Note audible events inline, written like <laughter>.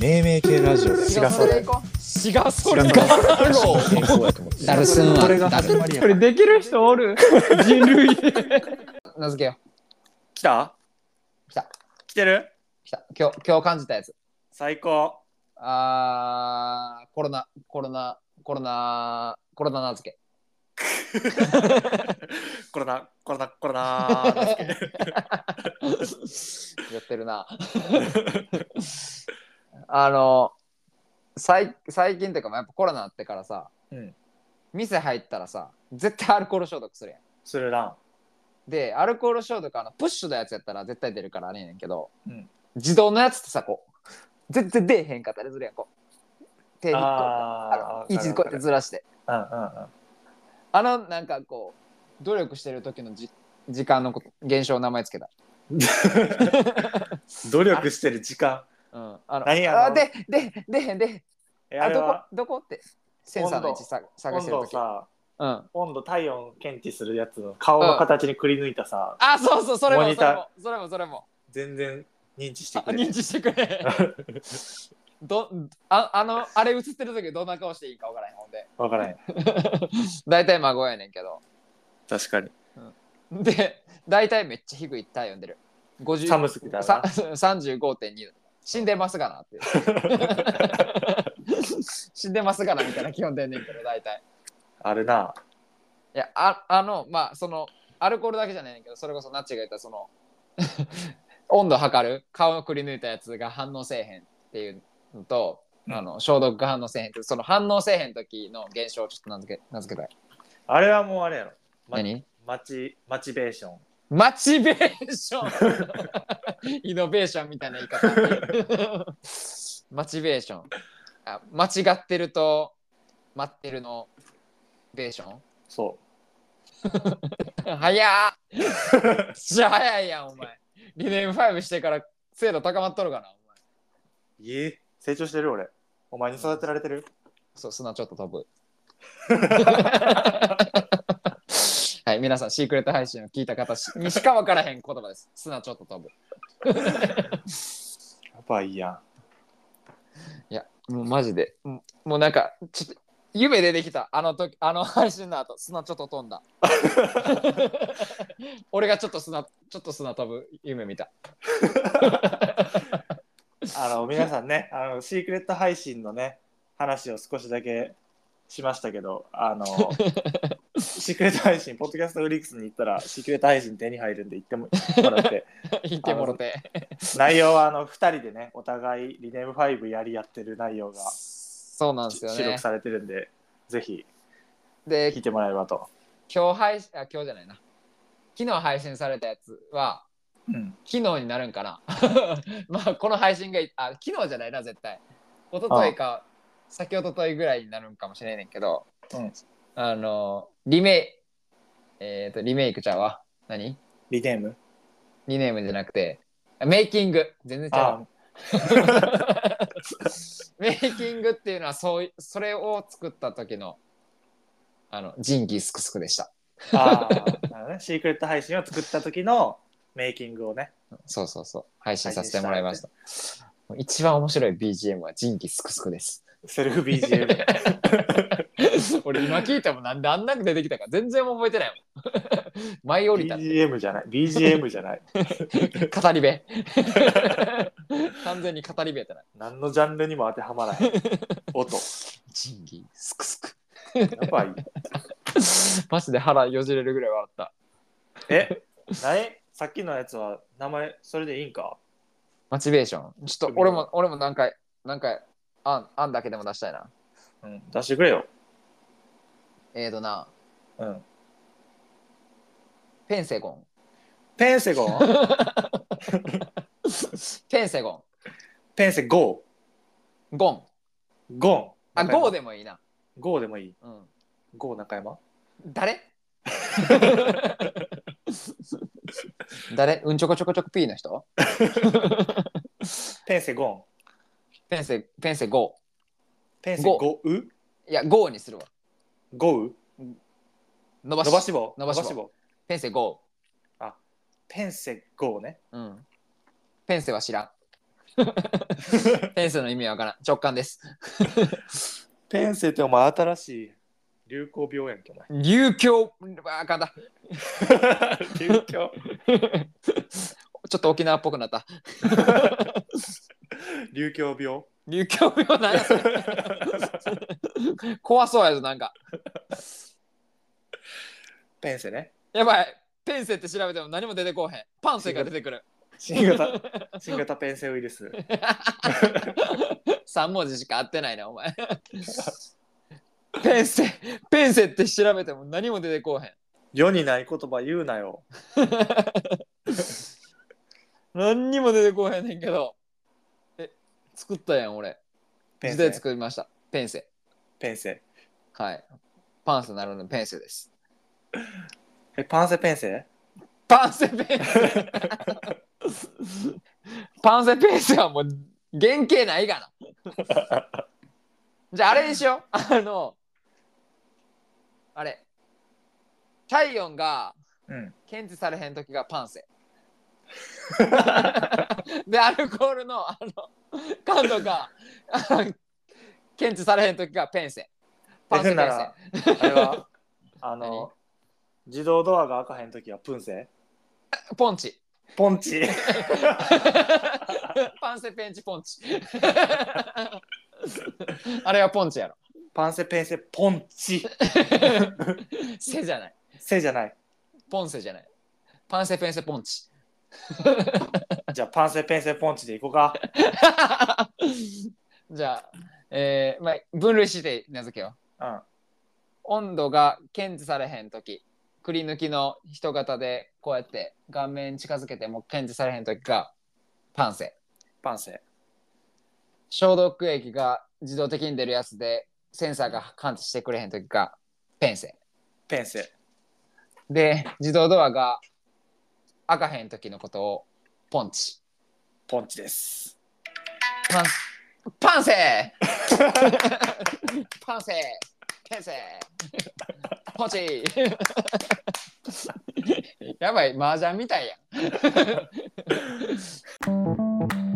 命名系ラジオで。違うそれ行こ違うそれ違うか健康やと思ってダルスンは。これがダル始まりや。これできる人おる？人類。<laughs> 名付けよ来た？来た。来てる？う来た。今日今日感じたやつ。最高。あーコロナコロナコロナコロナ名付け。コロナコロナコロナ。や <laughs> ってるな <laughs> あの最最近っていうかやっぱコロナあってからさ、うん。店入ったらさ絶対アルコール消毒するやん。するな。でアルコール消毒あのプッシュのやつやったら絶対出るからあれやねんけど、うん。自動のやつってさこう全然出えへんかったりするやんこう。手にこうあーあの位置こうやってずらして。うんうんうん。あのなんかこう努力してる時のじ時間のこと現象の名前つけた、<laughs> 努力してる時間うん、あの何やあでででへんえあどこどこって？センサーの位置さ探温してる時。度さうん。温度体温検知するやつの顔の形にくり抜いたさ、あそうそうそれもそれもそれもそれも。全然認知してあくれる。認知してくれ。<laughs> どああのあれ映ってる時どんな顔していいか分からへんほんで。わからへん。<laughs> 大体孫やねんけど。確かに。で大体めっちゃ低い体温出る。50寒すぎたらさな35.2度死んでますがなって <laughs> 死んでますがなみたいな基本出んねんけど大体。あるな。いやああのまあそのアルコールだけじゃないけどそれこそナッチが言ったその温度測る顔をくり抜いたやつが反応せえへんっていうのと、うん。あの消毒が反応せえへんってその反応せえへん時の現象をちょっと名付け名付けたい。あれはもうあれやろ。ま何？マチマチベーションマチベーション。イノベーションみたいな言い方。マチベーション。あ間違ってると待ってるのベーション？そ早っ。じゃあ早いやんお前。リネーム5してから精度高まっとるかなお前。ういえ？成長してる俺。お前に育てられてる？そう砂ちょっと飛ぶはい皆さんシークレット配信を聞いた方しにしか分からへん言葉です。砂ちょっと飛ぶやばいやん。いやもうマジで。もうもうなんかちょっと夢出てきた。あの時あの配信の後砂ちょっと飛んだ。<laughs> 俺がちょっと砂ちょっと砂飛ぶ夢見た。あの皆さんねあのシークレット配信のね話を少しだけしましたけどあの <laughs> シークレット配信ポッドキャストフリックスに行ったらシークレット配信手に入るんで行ってももらって。<laughs> 言ってもろて。内容はあの2人でねお互いリネーム5やり合ってる内容がそうなんですよね。収録されてるんでぜひで聞いてもらえればと、今日配信あ今日じゃないな。昨日配信されたやつはうん、昨日になるんかな。<laughs> まあこの配信があ昨日じゃないな絶対。一昨日か先一昨日ぐらいになるんかもしれんねんけど、うんあのリメイえっ、とリメイクちゃうわ何？リネーム？リネームじゃなくてメイキング。全然ちゃあ。う <laughs> メイキングっていうのはそういそれを作った時のあの仁義すくすくでした。あーなるほどね、シークレット配信を作った時のメイキングをね。そうそうそう。配信させてもらいました。一番面白い BGM は仁義すくすくです。セルフ BGM <laughs> 俺今聞いてもなんであんなく出てきたか全然覚えてないもん。<laughs> 舞い降りた BGM じゃない。BGM じゃない。<laughs> 語り部。<laughs> 完全に語り部やったな。何のジャンルにも当てはまらへん音。仁義すくすく。やばい。マジで腹よじれるぐらい笑った。え？何さっきのやつは名前それでいいんか？モチベーションちょっと俺も俺も何回何回あんあんだけでも出したいな。うん出してくれよえーとなうん。ペンセゴン。ペンセゴン？ペンセゴペンセゴンゴン。ーゴン。あゴーでもいいな。ゴーでもいい。うん。ゴー中山？誰？<laughs> 誰？うんちょこちょこちょこ P の人？<laughs> ペンセゴン。ペンセペンセゴペンセゴゴウー。いやゴーにするわゴウ伸ばし。伸ばし棒？伸ばし棒。ペンセゴペンセゴーね。ーうん。ペンセは知らん。ペ <laughs> ペンセの意味はわからん。直感です。ペンセってお前新しい流行病やんけお前。流教、あかんだ。<laughs> 流行。ちょっと沖縄っぽくなった。<laughs> 流行病？流教病なんやそれ。怖そうやぞ、なんか。<laughs> ペンセねやばい。ペンセって調べても何も出てこうへん。パンセが出てくる。新型 <laughs> 新型ペンセウイルス <laughs> 3文字しか合ってないな、お前。ペンセ、ペンセって調べても何も出てこうへん。世にない言葉言うなよ何にも出てこうへんねんけど。え、作ったやん、俺。ペン自でセ作りました。ペンセ。ペンセはい。パンセなるのペンセです。えパンセペンセパンセペンセ。パンセペンセはもう原型ないがな。じゃああれにしよう。あの、あれ。体温がうん検知されへん時がパンセ。で、アルコールのあの感度が検知されへん時がペンセ。パンセ <laughs> ならセ。<laughs> あれはあの自動ドアが開かへん時はプンセポンチ。ポンチ <laughs> パンセペンチポンチ。あれはポンチやろ。パンセペンセポンチセじゃない。セじゃないポンセじゃない。パンセペンセポンチ。じゃあパンセペンセポンチでいこうかじゃあ、えーまあ、分類して名付けよう。うん温度が検知されへんとき、くり抜きの人型でこうやって顔面近づけても検知されへんときがパンセ。パンセ消毒液が自動的に出るやつでセンサーが感知してくれへんときがペンセ。ペンセで、自動ドアが開かへんときのことをポンチ。ポンチですパンパンセ <laughs> パンセケンセ <laughs> ポチやばい麻雀みたいやん。<laughs>